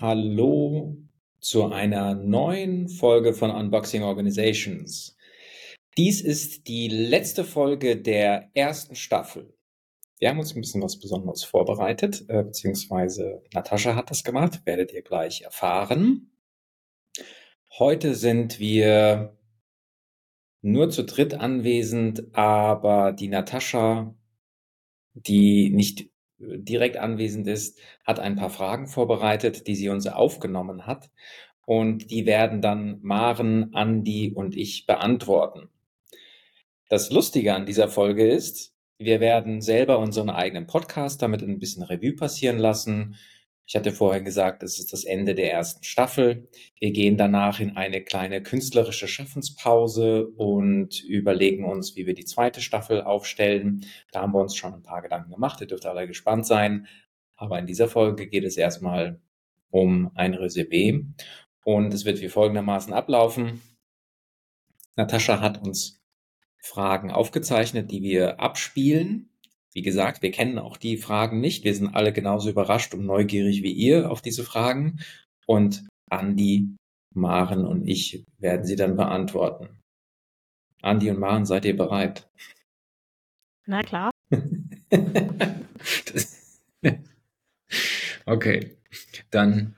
Hallo zu einer neuen Folge von Unboxing Organizations. Dies ist die letzte Folge der ersten Staffel. Wir haben uns ein bisschen was Besonderes vorbereitet, äh, beziehungsweise Natascha hat das gemacht, werdet ihr gleich erfahren. Heute sind wir nur zu dritt anwesend, aber die Natascha, die nicht direkt anwesend ist, hat ein paar Fragen vorbereitet, die sie uns aufgenommen hat. Und die werden dann Maren, Andi und ich beantworten. Das Lustige an dieser Folge ist, wir werden selber unseren eigenen Podcast damit ein bisschen Revue passieren lassen. Ich hatte vorher gesagt, es ist das Ende der ersten Staffel. Wir gehen danach in eine kleine künstlerische Schaffenspause und überlegen uns, wie wir die zweite Staffel aufstellen. Da haben wir uns schon ein paar Gedanken gemacht. Ihr dürft alle gespannt sein. Aber in dieser Folge geht es erstmal um ein Resümee. Und es wird wie folgendermaßen ablaufen. Natascha hat uns Fragen aufgezeichnet, die wir abspielen. Wie gesagt, wir kennen auch die Fragen nicht. Wir sind alle genauso überrascht und neugierig wie ihr auf diese Fragen. Und Andi, Maren und ich werden sie dann beantworten. Andi und Maren, seid ihr bereit? Na klar. okay, dann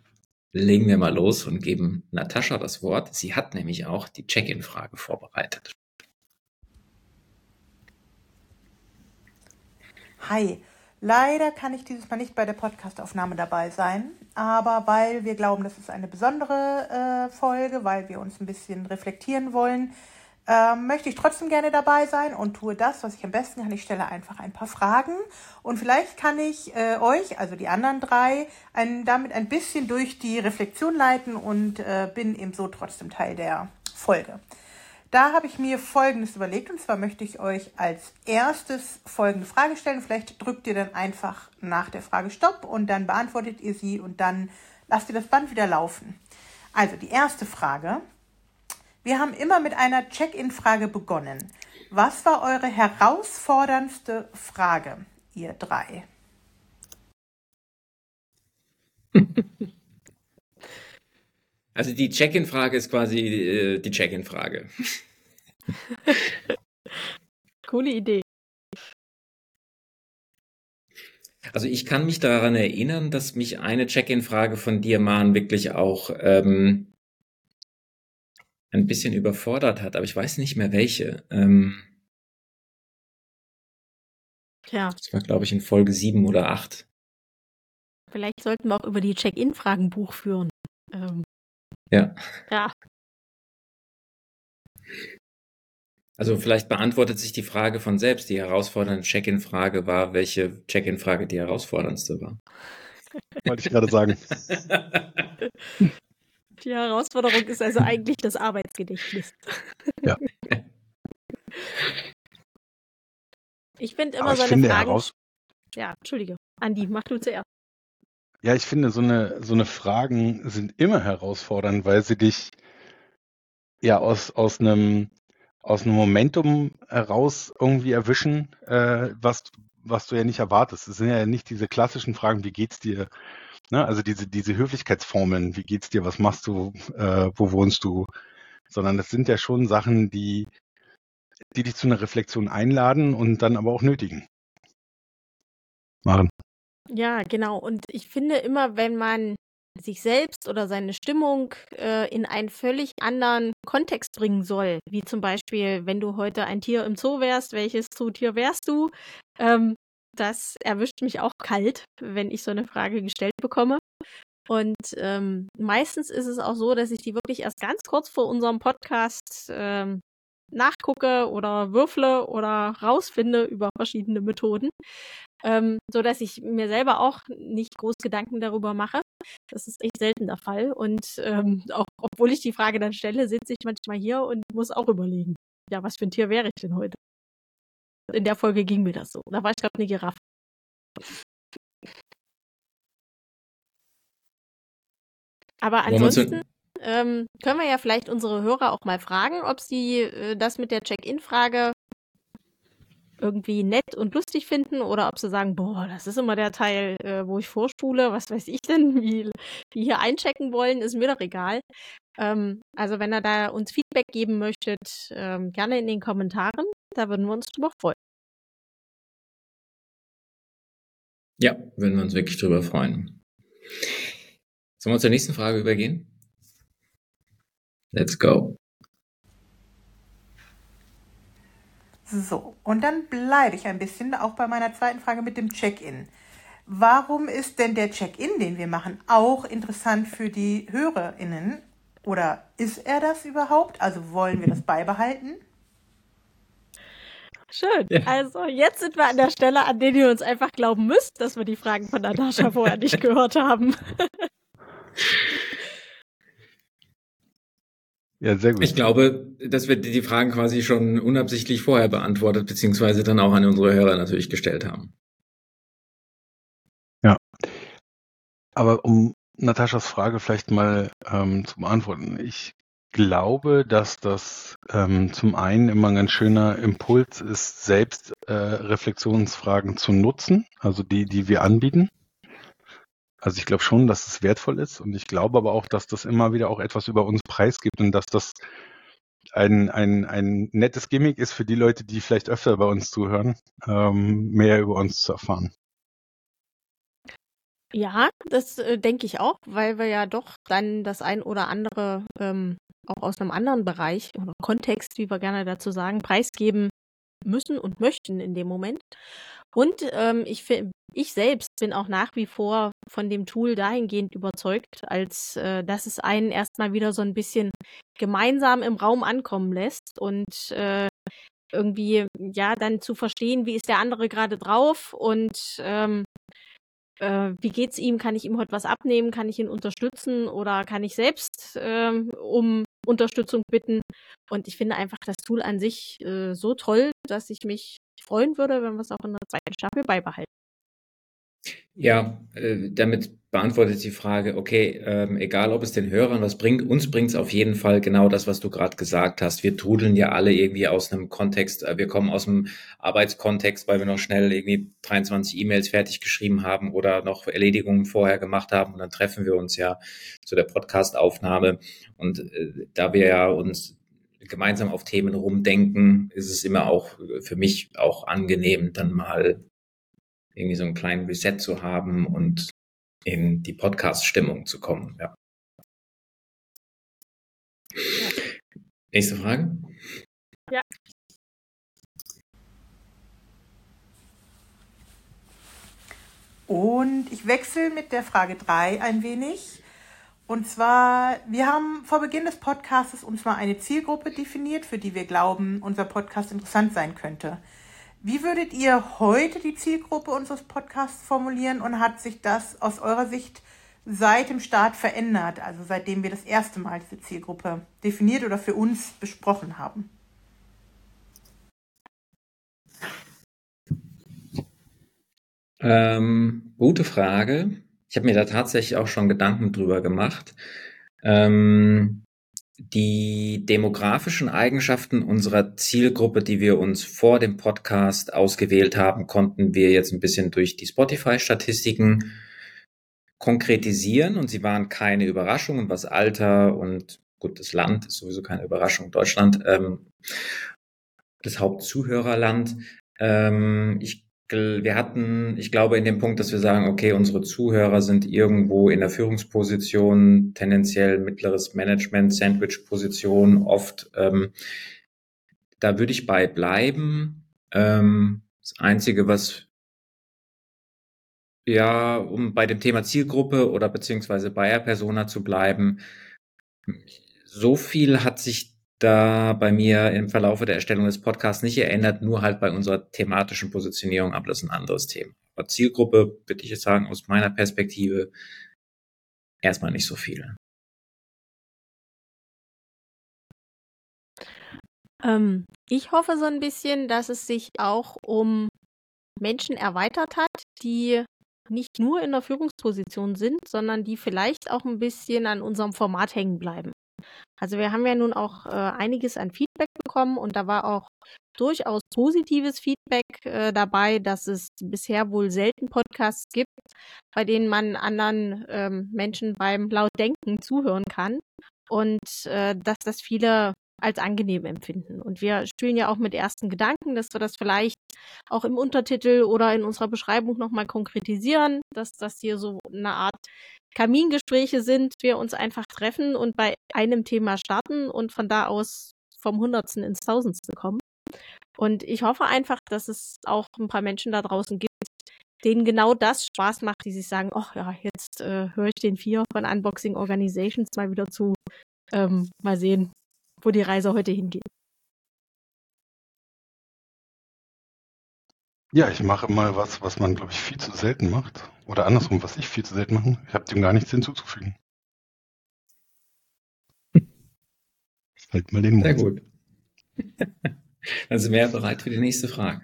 legen wir mal los und geben Natascha das Wort. Sie hat nämlich auch die Check-in-Frage vorbereitet. Hi, leider kann ich dieses Mal nicht bei der Podcastaufnahme dabei sein, aber weil wir glauben, das ist eine besondere äh, Folge, weil wir uns ein bisschen reflektieren wollen, äh, möchte ich trotzdem gerne dabei sein und tue das, was ich am besten kann. Ich stelle einfach ein paar Fragen und vielleicht kann ich äh, euch, also die anderen drei, ein, damit ein bisschen durch die Reflexion leiten und äh, bin eben so trotzdem Teil der Folge. Da habe ich mir Folgendes überlegt und zwar möchte ich euch als erstes folgende Frage stellen. Vielleicht drückt ihr dann einfach nach der Frage Stopp und dann beantwortet ihr sie und dann lasst ihr das Band wieder laufen. Also die erste Frage. Wir haben immer mit einer Check-in-Frage begonnen. Was war eure herausforderndste Frage, ihr drei? Also die Check-in-Frage ist quasi äh, die Check-in-Frage. Coole Idee. Also ich kann mich daran erinnern, dass mich eine Check-in-Frage von dir, Maren, wirklich auch ähm, ein bisschen überfordert hat, aber ich weiß nicht mehr welche. Ähm, ja. Das war, glaube ich, in Folge sieben oder acht. Vielleicht sollten wir auch über die Check-in-Fragen Buch führen. Ähm, ja. Ja. Also vielleicht beantwortet sich die Frage von selbst. Die herausfordernde Check-in-Frage war, welche Check-in-Frage die herausforderndste war. Wollte ich gerade sagen. Die Herausforderung ist also eigentlich das Arbeitsgedächtnis. Ja. Ich finde immer Aber so ich eine finde Frage. heraus Ja, Entschuldige. Andi, mach du zuerst. Ja, ich finde, so eine, so eine Fragen sind immer herausfordernd, weil sie dich ja aus, aus einem, aus einem Momentum heraus irgendwie erwischen, äh, was, was du ja nicht erwartest. Es sind ja nicht diese klassischen Fragen, wie geht's dir? Ne? Also diese, diese Höflichkeitsformeln, wie geht's dir, was machst du, äh, wo wohnst du? Sondern das sind ja schon Sachen, die, die dich zu einer Reflexion einladen und dann aber auch nötigen. Maren. Ja, genau. Und ich finde immer, wenn man sich selbst oder seine Stimmung äh, in einen völlig anderen Kontext bringen soll, wie zum Beispiel, wenn du heute ein Tier im Zoo wärst, welches Zootier wärst du? Ähm, das erwischt mich auch kalt, wenn ich so eine Frage gestellt bekomme. Und ähm, meistens ist es auch so, dass ich die wirklich erst ganz kurz vor unserem Podcast ähm, nachgucke oder würfle oder rausfinde über verschiedene Methoden, ähm, so dass ich mir selber auch nicht groß Gedanken darüber mache. Das ist echt selten der Fall. Und ähm, auch obwohl ich die Frage dann stelle, sitze ich manchmal hier und muss auch überlegen, ja, was für ein Tier wäre ich denn heute? In der Folge ging mir das so. Da war ich gerade eine Giraffe. Aber ansonsten ähm, können wir ja vielleicht unsere Hörer auch mal fragen, ob sie äh, das mit der Check-in-Frage irgendwie nett und lustig finden oder ob sie sagen, boah, das ist immer der Teil, äh, wo ich vorspule, was weiß ich denn, wie die hier einchecken wollen, ist mir doch egal. Ähm, also wenn ihr da uns Feedback geben möchtet, ähm, gerne in den Kommentaren, da würden wir uns drüber freuen. Ja, würden wir uns wirklich drüber freuen. Sollen wir zur nächsten Frage übergehen? Let's go. So, und dann bleibe ich ein bisschen auch bei meiner zweiten Frage mit dem Check-in. Warum ist denn der Check-in, den wir machen, auch interessant für die HörerInnen? Oder ist er das überhaupt? Also wollen wir das beibehalten? Schön. Ja. Also jetzt sind wir an der Stelle, an der ihr uns einfach glauben müsst, dass wir die Fragen von Natascha vorher nicht gehört haben. Ja, sehr gut. Ich glaube, dass wir die Fragen quasi schon unabsichtlich vorher beantwortet, beziehungsweise dann auch an unsere Hörer natürlich gestellt haben. Ja. Aber um Nataschas Frage vielleicht mal ähm, zu beantworten. Ich glaube, dass das ähm, zum einen immer ein ganz schöner Impuls ist, selbst äh, Reflexionsfragen zu nutzen, also die, die wir anbieten. Also ich glaube schon, dass es wertvoll ist und ich glaube aber auch, dass das immer wieder auch etwas über uns preisgibt und dass das ein, ein, ein nettes Gimmick ist für die Leute, die vielleicht öfter bei uns zuhören, ähm, mehr über uns zu erfahren. Ja, das äh, denke ich auch, weil wir ja doch dann das ein oder andere ähm, auch aus einem anderen Bereich oder Kontext, wie wir gerne dazu sagen, preisgeben müssen und möchten in dem Moment. Und ähm, ich, ich selbst bin auch nach wie vor von dem Tool dahingehend überzeugt, als äh, dass es einen erstmal wieder so ein bisschen gemeinsam im Raum ankommen lässt und äh, irgendwie ja dann zu verstehen, wie ist der andere gerade drauf und ähm, äh, wie geht's ihm? Kann ich ihm heute was abnehmen? Kann ich ihn unterstützen oder kann ich selbst ähm, um Unterstützung bitten? Und ich finde einfach das Tool an sich äh, so toll, dass ich mich freuen würde, wenn wir es auch in der zweiten Staffel beibehalten. Ja, äh, damit beantwortet die Frage, okay, ähm, egal ob es den Hörern was bringt, uns bringt es auf jeden Fall genau das, was du gerade gesagt hast. Wir trudeln ja alle irgendwie aus einem Kontext, äh, wir kommen aus einem Arbeitskontext, weil wir noch schnell irgendwie 23 E-Mails fertig geschrieben haben oder noch Erledigungen vorher gemacht haben und dann treffen wir uns ja zu der Podcast-Aufnahme und äh, da wir ja uns gemeinsam auf Themen rumdenken, ist es immer auch für mich auch angenehm, dann mal irgendwie so einen kleinen Reset zu haben und in die Podcast-Stimmung zu kommen. Ja. Nächste Frage. Ja. Und ich wechsle mit der Frage 3 ein wenig. Und zwar, wir haben vor Beginn des Podcasts uns mal eine Zielgruppe definiert, für die wir glauben, unser Podcast interessant sein könnte. Wie würdet ihr heute die Zielgruppe unseres Podcasts formulieren und hat sich das aus eurer Sicht seit dem Start verändert, also seitdem wir das erste Mal diese Zielgruppe definiert oder für uns besprochen haben? Ähm, gute Frage. Ich habe mir da tatsächlich auch schon Gedanken drüber gemacht. Ähm, die demografischen Eigenschaften unserer Zielgruppe, die wir uns vor dem Podcast ausgewählt haben, konnten wir jetzt ein bisschen durch die Spotify-Statistiken konkretisieren und sie waren keine Überraschungen, was Alter und gut, das Land ist sowieso keine Überraschung, Deutschland, ähm, das Hauptzuhörerland. Ähm, ich wir hatten, ich glaube, in dem Punkt, dass wir sagen, okay, unsere Zuhörer sind irgendwo in der Führungsposition, tendenziell mittleres Management, Sandwich-Position, oft, ähm, da würde ich bei bleiben. Ähm, das Einzige, was ja, um bei dem Thema Zielgruppe oder beziehungsweise Buyer Persona zu bleiben, so viel hat sich da bei mir im Verlaufe der Erstellung des Podcasts nicht erinnert, nur halt bei unserer thematischen Positionierung, aber das ist ein anderes Thema. Aber Zielgruppe, würde ich jetzt sagen, aus meiner Perspektive erstmal nicht so viel. Ähm, ich hoffe so ein bisschen, dass es sich auch um Menschen erweitert hat, die nicht nur in der Führungsposition sind, sondern die vielleicht auch ein bisschen an unserem Format hängen bleiben. Also wir haben ja nun auch äh, einiges an Feedback bekommen und da war auch durchaus positives Feedback äh, dabei, dass es bisher wohl selten Podcasts gibt, bei denen man anderen ähm, Menschen beim Lautdenken zuhören kann. Und äh, dass das viele als angenehm empfinden. Und wir spielen ja auch mit ersten Gedanken, dass wir das vielleicht auch im Untertitel oder in unserer Beschreibung nochmal konkretisieren, dass das hier so eine Art Kamingespräche sind, wir uns einfach treffen und bei einem Thema starten und von da aus vom Hundertsten ins Tausendste kommen. Und ich hoffe einfach, dass es auch ein paar Menschen da draußen gibt, denen genau das Spaß macht, die sich sagen, ach ja, jetzt äh, höre ich den vier von Unboxing Organizations mal wieder zu. Ähm, mal sehen, wo die Reise heute hingeht. Ja, ich mache mal was, was man, glaube ich, viel zu selten macht. Oder andersrum, was ich viel zu selten mache. Ich habe dem gar nichts hinzuzufügen. halt mal den Mund. Sehr gut. Dann sind wir ja bereit für die nächste Frage.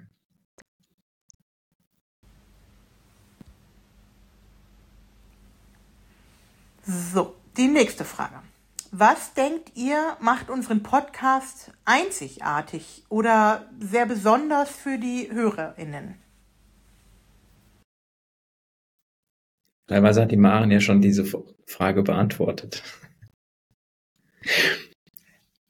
So, die nächste Frage. Was denkt ihr, macht unseren Podcast einzigartig oder sehr besonders für die HörerInnen? Teilweise hat die Maren ja schon diese Frage beantwortet.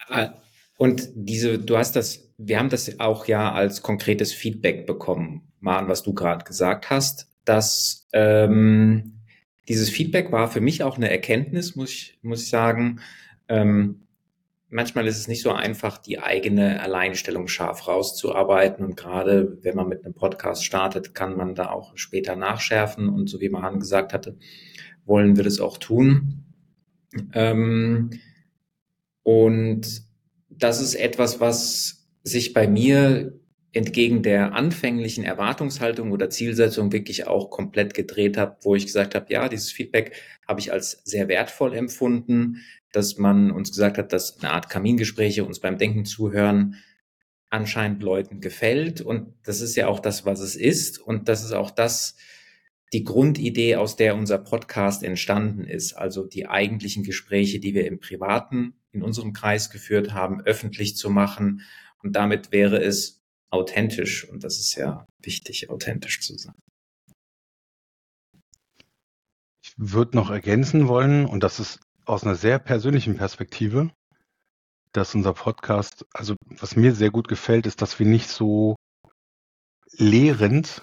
Ah, und diese, du hast das, wir haben das auch ja als konkretes Feedback bekommen, Maren, was du gerade gesagt hast, dass ähm, dieses Feedback war für mich auch eine Erkenntnis, muss ich, muss ich sagen. Ähm, manchmal ist es nicht so einfach, die eigene Alleinstellung scharf rauszuarbeiten. Und gerade wenn man mit einem Podcast startet, kann man da auch später nachschärfen. Und so wie Mahan gesagt hatte, wollen wir das auch tun. Ähm, und das ist etwas, was sich bei mir entgegen der anfänglichen Erwartungshaltung oder Zielsetzung wirklich auch komplett gedreht habe, wo ich gesagt habe, ja, dieses Feedback habe ich als sehr wertvoll empfunden, dass man uns gesagt hat, dass eine Art Kamingespräche uns beim Denken zuhören anscheinend Leuten gefällt. Und das ist ja auch das, was es ist. Und das ist auch das, die Grundidee, aus der unser Podcast entstanden ist. Also die eigentlichen Gespräche, die wir im Privaten in unserem Kreis geführt haben, öffentlich zu machen. Und damit wäre es authentisch. Und das ist ja wichtig, authentisch zu sein. Ich würde noch ergänzen wollen, und das ist aus einer sehr persönlichen Perspektive, dass unser Podcast, also was mir sehr gut gefällt, ist, dass wir nicht so lehrend,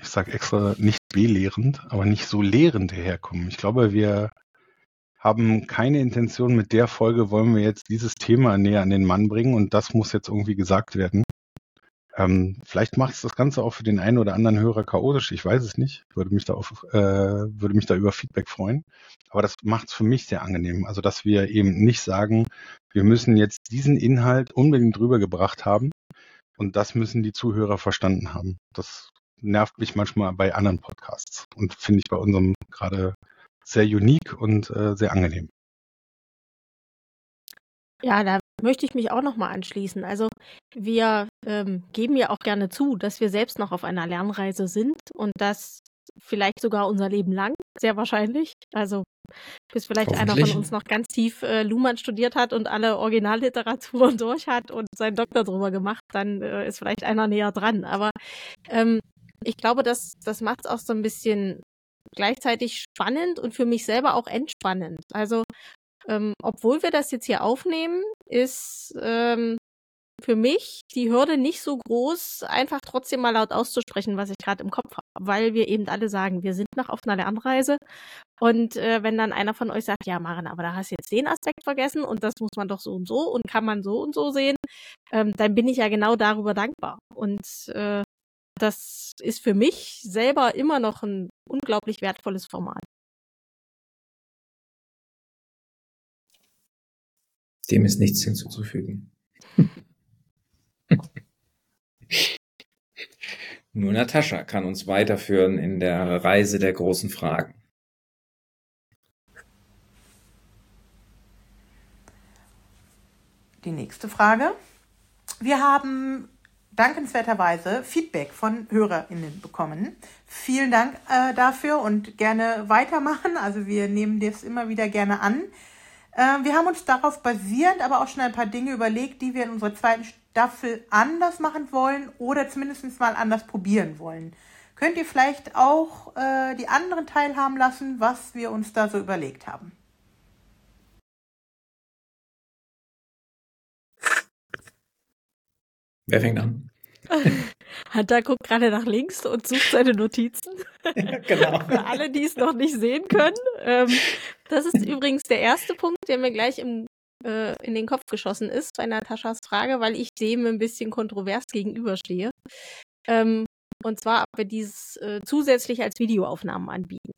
ich sage extra nicht belehrend, aber nicht so lehrend herkommen. Ich glaube, wir haben keine Intention, mit der Folge wollen wir jetzt dieses Thema näher an den Mann bringen und das muss jetzt irgendwie gesagt werden, ähm, vielleicht macht es das Ganze auch für den einen oder anderen Hörer chaotisch, ich weiß es nicht. Würde mich da auf, äh, würde mich da über Feedback freuen. Aber das macht es für mich sehr angenehm. Also dass wir eben nicht sagen, wir müssen jetzt diesen Inhalt unbedingt drüber gebracht haben und das müssen die Zuhörer verstanden haben. Das nervt mich manchmal bei anderen Podcasts und finde ich bei unserem gerade sehr unique und äh, sehr angenehm. Ja, da möchte ich mich auch noch mal anschließen. Also wir ähm, geben ja auch gerne zu, dass wir selbst noch auf einer Lernreise sind und das vielleicht sogar unser Leben lang, sehr wahrscheinlich. Also bis vielleicht einer von uns noch ganz tief äh, Luhmann studiert hat und alle Originalliteraturen durch hat und seinen Doktor drüber gemacht, dann äh, ist vielleicht einer näher dran. Aber ähm, ich glaube, das, das macht es auch so ein bisschen gleichzeitig spannend und für mich selber auch entspannend. Also ähm, obwohl wir das jetzt hier aufnehmen, ist ähm, für mich die Hürde nicht so groß, einfach trotzdem mal laut auszusprechen, was ich gerade im Kopf habe, weil wir eben alle sagen, wir sind noch auf einer Lernreise. Und äh, wenn dann einer von euch sagt, ja, Maren, aber da hast du jetzt den Aspekt vergessen und das muss man doch so und so und kann man so und so sehen, ähm, dann bin ich ja genau darüber dankbar. Und äh, das ist für mich selber immer noch ein unglaublich wertvolles Format. Dem ist nichts hinzuzufügen. Nur Natascha kann uns weiterführen in der Reise der großen Fragen. Die nächste Frage. Wir haben dankenswerterweise Feedback von HörerInnen bekommen. Vielen Dank äh, dafür und gerne weitermachen. Also wir nehmen das immer wieder gerne an. Äh, wir haben uns darauf basierend aber auch schon ein paar Dinge überlegt, die wir in unserer zweiten Staffel anders machen wollen oder zumindest mal anders probieren wollen. Könnt ihr vielleicht auch äh, die anderen teilhaben lassen, was wir uns da so überlegt haben? Wer fängt an? Hunter guckt gerade nach links und sucht seine Notizen. Ja, genau. Für alle, die es noch nicht sehen können. Ähm, das ist übrigens der erste Punkt, der mir gleich im, äh, in den Kopf geschossen ist bei Nataschas Frage, weil ich dem ein bisschen kontrovers gegenüberstehe. Ähm, und zwar, ob wir dieses äh, zusätzlich als Videoaufnahmen anbieten.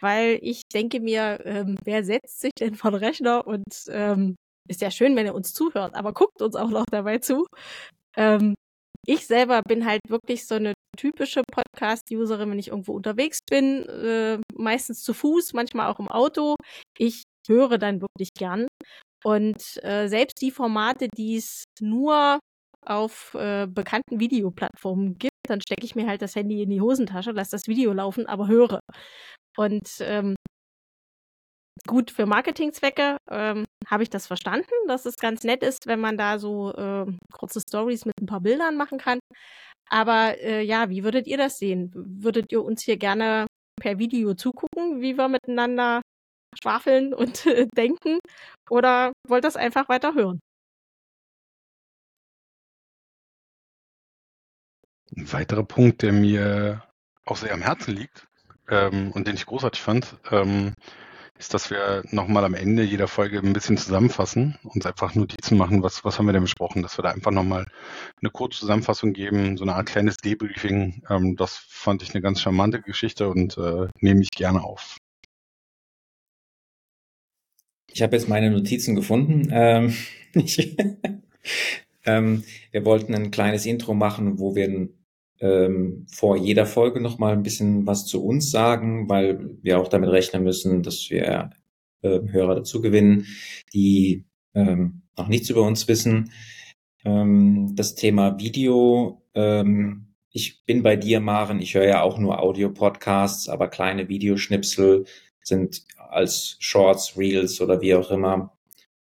Weil ich denke mir, ähm, wer setzt sich denn vor den Rechner und ähm, ist ja schön, wenn er uns zuhört, aber guckt uns auch noch dabei zu. Ähm, ich selber bin halt wirklich so eine typische Podcast-Userin, wenn ich irgendwo unterwegs bin, äh, meistens zu Fuß, manchmal auch im Auto. Ich höre dann wirklich gern. Und äh, selbst die Formate, die es nur auf äh, bekannten Videoplattformen gibt, dann stecke ich mir halt das Handy in die Hosentasche, lasse das Video laufen, aber höre. Und ähm, gut für Marketingzwecke ähm, habe ich das verstanden, dass es ganz nett ist, wenn man da so äh, kurze Stories mit ein paar Bildern machen kann. Aber äh, ja, wie würdet ihr das sehen? Würdet ihr uns hier gerne per Video zugucken, wie wir miteinander schwafeln und äh, denken? Oder wollt ihr das einfach weiter hören? Ein weiterer Punkt, der mir auch sehr am Herzen liegt ähm, und den ich großartig fand, ähm, ist, dass wir nochmal am Ende jeder Folge ein bisschen zusammenfassen und einfach Notizen machen, was, was haben wir denn besprochen, dass wir da einfach nochmal eine kurze Zusammenfassung geben, so eine Art kleines Debriefing. Ähm, das fand ich eine ganz charmante Geschichte und äh, nehme ich gerne auf. Ich habe jetzt meine Notizen gefunden. Ähm, ich, ähm, wir wollten ein kleines Intro machen, wo wir ähm, vor jeder Folge noch mal ein bisschen was zu uns sagen, weil wir auch damit rechnen müssen, dass wir äh, Hörer dazu gewinnen, die ähm, noch nichts über uns wissen. Ähm, das Thema Video, ähm, ich bin bei dir, Maren, ich höre ja auch nur Audio-Podcasts, aber kleine Videoschnipsel sind als Shorts, Reels oder wie auch immer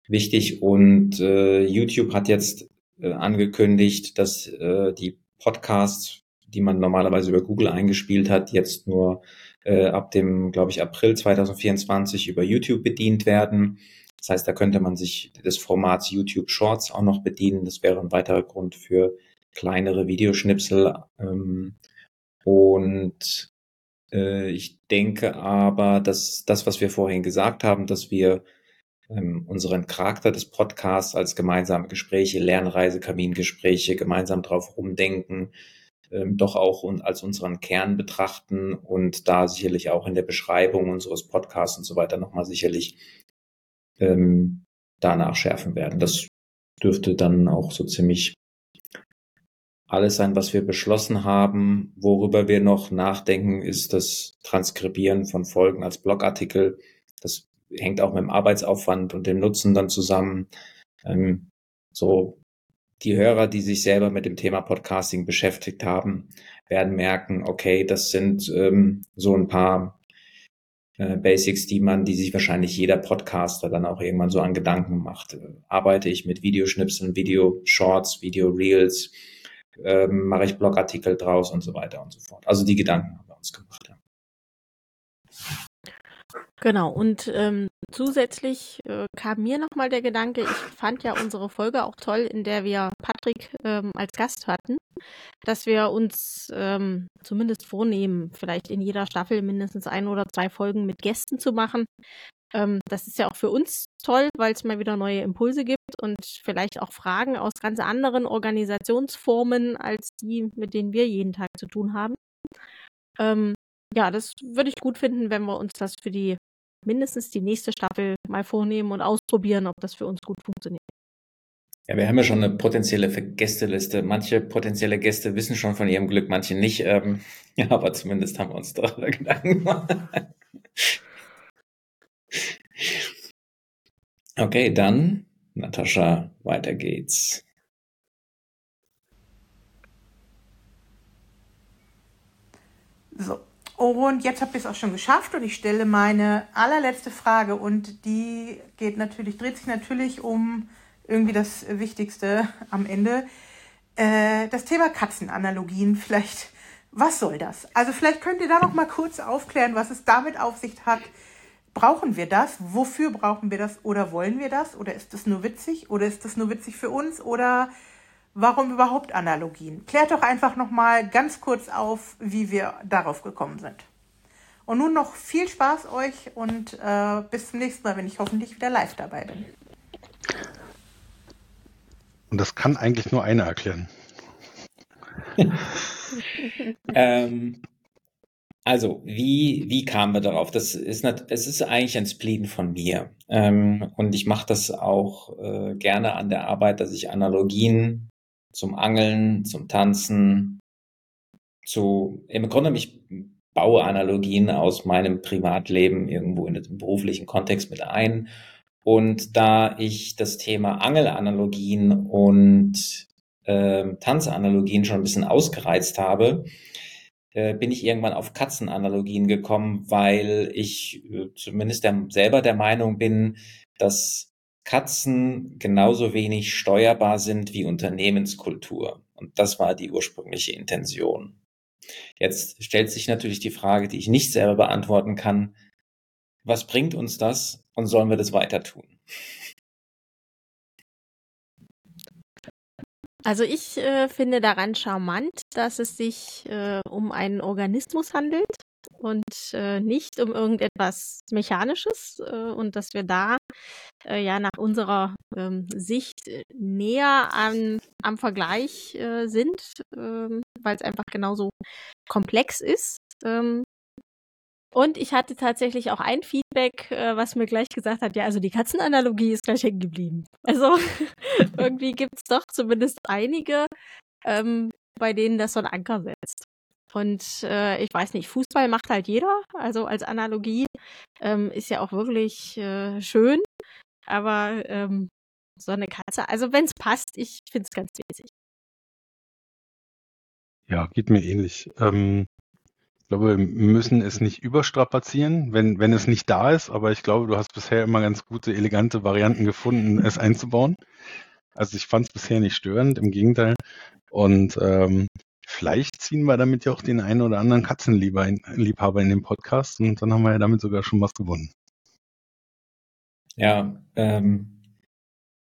wichtig. Und äh, YouTube hat jetzt äh, angekündigt, dass äh, die Podcasts, die man normalerweise über Google eingespielt hat, jetzt nur äh, ab dem, glaube ich, April 2024 über YouTube bedient werden. Das heißt, da könnte man sich des Formats YouTube Shorts auch noch bedienen. Das wäre ein weiterer Grund für kleinere Videoschnipsel. Ähm, und äh, ich denke aber, dass das, was wir vorhin gesagt haben, dass wir ähm, unseren Charakter des Podcasts als gemeinsame Gespräche, Lernreise, Kamingespräche, gemeinsam drauf rumdenken, ähm, doch auch als unseren Kern betrachten und da sicherlich auch in der Beschreibung unseres Podcasts und so weiter nochmal sicherlich ähm, danach schärfen werden. Das dürfte dann auch so ziemlich alles sein, was wir beschlossen haben. Worüber wir noch nachdenken, ist das Transkribieren von Folgen als Blogartikel. Das hängt auch mit dem Arbeitsaufwand und dem Nutzen dann zusammen. Ähm, so die Hörer, die sich selber mit dem Thema Podcasting beschäftigt haben, werden merken, okay, das sind ähm, so ein paar äh, Basics, die man, die sich wahrscheinlich jeder Podcaster dann auch irgendwann so an Gedanken macht. Arbeite ich mit Videoschnipseln, Video-Shorts, Video-Reels, ähm, mache ich Blogartikel draus und so weiter und so fort. Also die Gedanken haben wir uns gemacht. Ja. Genau, und ähm, zusätzlich äh, kam mir nochmal der Gedanke, ich fand ja unsere Folge auch toll, in der wir Patrick ähm, als Gast hatten, dass wir uns ähm, zumindest vornehmen, vielleicht in jeder Staffel mindestens ein oder zwei Folgen mit Gästen zu machen. Ähm, das ist ja auch für uns toll, weil es mal wieder neue Impulse gibt und vielleicht auch Fragen aus ganz anderen Organisationsformen als die, mit denen wir jeden Tag zu tun haben. Ähm, ja, das würde ich gut finden, wenn wir uns das für die mindestens die nächste Staffel mal vornehmen und ausprobieren, ob das für uns gut funktioniert. Ja, wir haben ja schon eine potenzielle Gästeliste. Manche potenzielle Gäste wissen schon von ihrem Glück, manche nicht. Ähm, ja, aber zumindest haben wir uns darüber Gedanken gemacht. Okay, dann, Natascha, weiter geht's. So, Und jetzt habt ihr es auch schon geschafft und ich stelle meine allerletzte Frage und die geht natürlich, dreht sich natürlich um irgendwie das Wichtigste am Ende. Äh, das Thema Katzenanalogien, vielleicht, was soll das? Also vielleicht könnt ihr da noch mal kurz aufklären, was es damit auf sich hat. Brauchen wir das? Wofür brauchen wir das? Oder wollen wir das? Oder ist das nur witzig? Oder ist das nur witzig für uns? Oder Warum überhaupt Analogien? Klärt doch einfach nochmal ganz kurz auf, wie wir darauf gekommen sind. Und nun noch viel Spaß euch und äh, bis zum nächsten Mal, wenn ich hoffentlich wieder live dabei bin. Und das kann eigentlich nur einer erklären. ähm, also, wie, wie kamen wir darauf? Das ist, nicht, es ist eigentlich ein Spleen von mir. Ähm, und ich mache das auch äh, gerne an der Arbeit, dass ich Analogien zum Angeln, zum Tanzen, zu, im Grunde ich baue Analogien aus meinem Privatleben irgendwo in den beruflichen Kontext mit ein. Und da ich das Thema Angelanalogien und äh, Tanzanalogien schon ein bisschen ausgereizt habe, äh, bin ich irgendwann auf Katzenanalogien gekommen, weil ich äh, zumindest der, selber der Meinung bin, dass Katzen genauso wenig steuerbar sind wie Unternehmenskultur. Und das war die ursprüngliche Intention. Jetzt stellt sich natürlich die Frage, die ich nicht selber beantworten kann. Was bringt uns das und sollen wir das weiter tun? Also ich äh, finde daran charmant, dass es sich äh, um einen Organismus handelt und äh, nicht um irgendetwas Mechanisches äh, und dass wir da äh, ja nach unserer ähm, Sicht äh, näher an, am Vergleich äh, sind, ähm, weil es einfach genauso komplex ist. Ähm, und ich hatte tatsächlich auch ein Feedback, äh, was mir gleich gesagt hat, ja, also die Katzenanalogie ist gleich hängen geblieben. Also irgendwie gibt es doch zumindest einige, ähm, bei denen das so ein Anker setzt. Und äh, ich weiß nicht, Fußball macht halt jeder, also als Analogie ähm, ist ja auch wirklich äh, schön. Aber ähm, so eine Katze, also wenn es passt, ich finde es ganz witzig. Ja, geht mir ähnlich. Ähm, ich glaube, wir müssen es nicht überstrapazieren, wenn, wenn es nicht da ist, aber ich glaube, du hast bisher immer ganz gute, elegante Varianten gefunden, es einzubauen. Also ich fand es bisher nicht störend, im Gegenteil. Und ähm, vielleicht ziehen wir damit ja auch den einen oder anderen Katzenliebhaber in den Podcast und dann haben wir ja damit sogar schon was gewonnen. Ja, ähm,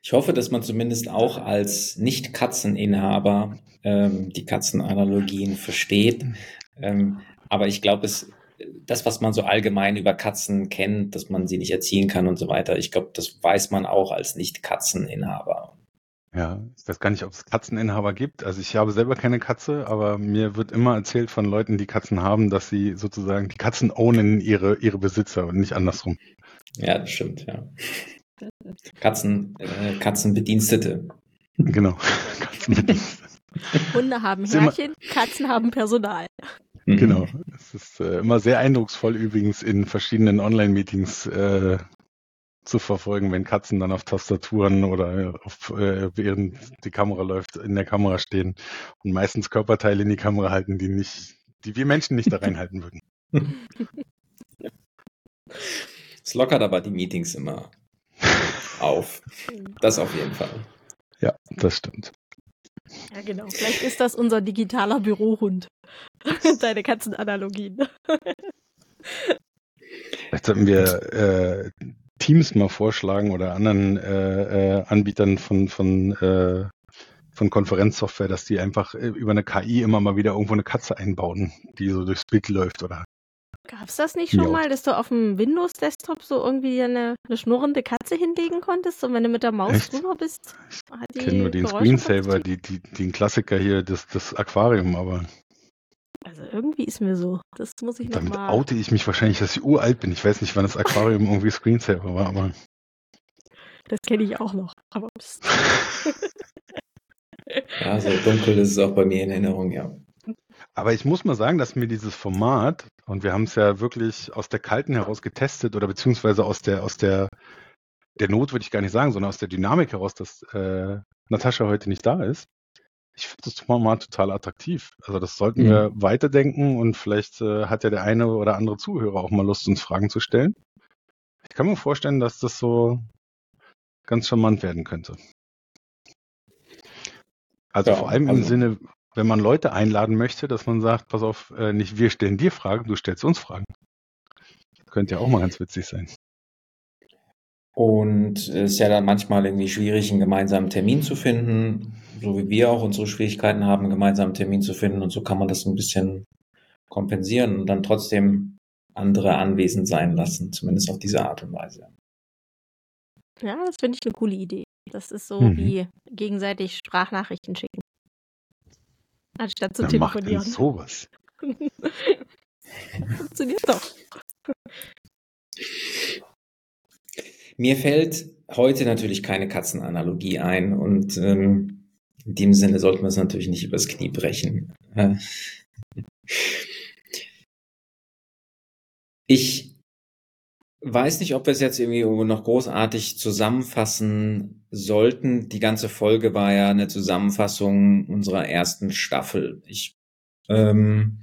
ich hoffe, dass man zumindest auch als Nicht-Katzeninhaber ähm, die Katzenanalogien versteht. Ähm, aber ich glaube, das, was man so allgemein über Katzen kennt, dass man sie nicht erziehen kann und so weiter, ich glaube, das weiß man auch als Nicht-Katzeninhaber. Ja, ich weiß gar nicht, ob es Katzeninhaber gibt. Also ich habe selber keine Katze, aber mir wird immer erzählt von Leuten, die Katzen haben, dass sie sozusagen die Katzen ownen ihre, ihre Besitzer und nicht andersrum. Ja, das stimmt, ja. Katzen, äh, Katzenbedienstete. Genau. Katzenbedienstete. Hunde haben Herrchen, Katzen haben Personal. Mhm. Genau. Es ist äh, immer sehr eindrucksvoll übrigens in verschiedenen Online-Meetings äh, zu verfolgen, wenn Katzen dann auf Tastaturen oder auf, äh, während die Kamera läuft, in der Kamera stehen und meistens Körperteile in die Kamera halten, die nicht, die wir Menschen nicht da reinhalten würden. Es lockert aber die Meetings immer auf. Das auf jeden Fall. Ja, das stimmt. Ja, genau. Vielleicht ist das unser digitaler Bürohund. Deine Katzenanalogien. Vielleicht sollten wir äh, Teams mal vorschlagen oder anderen äh, äh, Anbietern von, von, äh, von Konferenzsoftware, dass die einfach äh, über eine KI immer mal wieder irgendwo eine Katze einbauen, die so durchs Bild läuft oder Gab's das nicht schon ja. mal, dass du auf dem Windows-Desktop so irgendwie eine, eine, schnurrende Katze hinlegen konntest und wenn du mit der Maus Echt? drüber bist? Ich kenne nur den Screensaver, die, die, den Klassiker hier, das, das Aquarium, aber. Also irgendwie ist mir so. Das muss ich Damit noch mal... oute ich mich wahrscheinlich, dass ich uralt bin. Ich weiß nicht, wann das Aquarium irgendwie Screensaver war, aber. Das kenne ich auch noch. Aber ja, so dunkel ist es auch bei mir in Erinnerung, ja. Aber ich muss mal sagen, dass mir dieses Format, und wir haben es ja wirklich aus der Kalten heraus getestet oder beziehungsweise aus der, aus der, der Not würde ich gar nicht sagen, sondern aus der Dynamik heraus, dass äh, Natascha heute nicht da ist, ich finde das mal total attraktiv. Also das sollten Mhm. wir weiterdenken und vielleicht äh, hat ja der eine oder andere Zuhörer auch mal Lust, uns Fragen zu stellen. Ich kann mir vorstellen, dass das so ganz charmant werden könnte. Also Ja, vor allem im also- Sinne, wenn man Leute einladen möchte, dass man sagt, pass auf, äh, nicht wir stellen dir Fragen, du stellst uns Fragen. Könnte ja auch mal ganz witzig sein. Und es ist ja dann manchmal irgendwie schwierig, einen gemeinsamen Termin zu finden, so wie wir auch unsere Schwierigkeiten haben, einen gemeinsamen Termin zu finden. Und so kann man das ein bisschen kompensieren und dann trotzdem andere anwesend sein lassen, zumindest auf diese Art und Weise. Ja, das finde ich eine coole Idee. Das ist so Mhm. wie gegenseitig Sprachnachrichten schicken. Anstatt zu macht denn telefonieren. sowas? Funktioniert doch. Mir fällt heute natürlich keine Katzenanalogie ein und ähm, in dem Sinne sollten wir es natürlich nicht übers Knie brechen. Äh, Ich weiß nicht, ob wir es jetzt irgendwie noch großartig zusammenfassen sollten. Die ganze Folge war ja eine Zusammenfassung unserer ersten Staffel. Ich, ähm,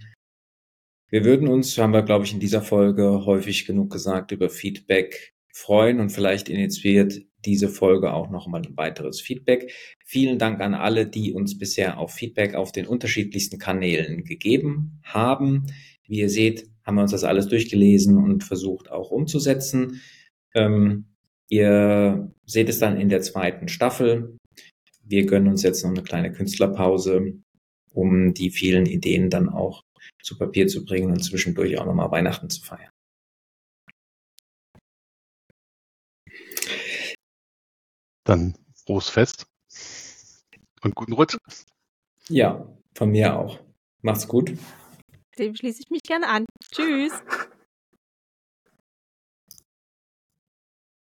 wir würden uns, haben wir, glaube ich, in dieser Folge häufig genug gesagt, über Feedback freuen und vielleicht initiiert diese Folge auch noch mal ein weiteres Feedback. Vielen Dank an alle, die uns bisher auch Feedback auf den unterschiedlichsten Kanälen gegeben haben. Wie ihr seht, haben wir uns das alles durchgelesen und versucht auch umzusetzen. Ähm, ihr seht es dann in der zweiten Staffel. Wir gönnen uns jetzt noch eine kleine Künstlerpause, um die vielen Ideen dann auch zu Papier zu bringen und zwischendurch auch nochmal Weihnachten zu feiern. Dann frohes Fest und guten Rutsch. Ja, von mir auch. Macht's gut. Dem schließe ich mich gerne an. Tschüss.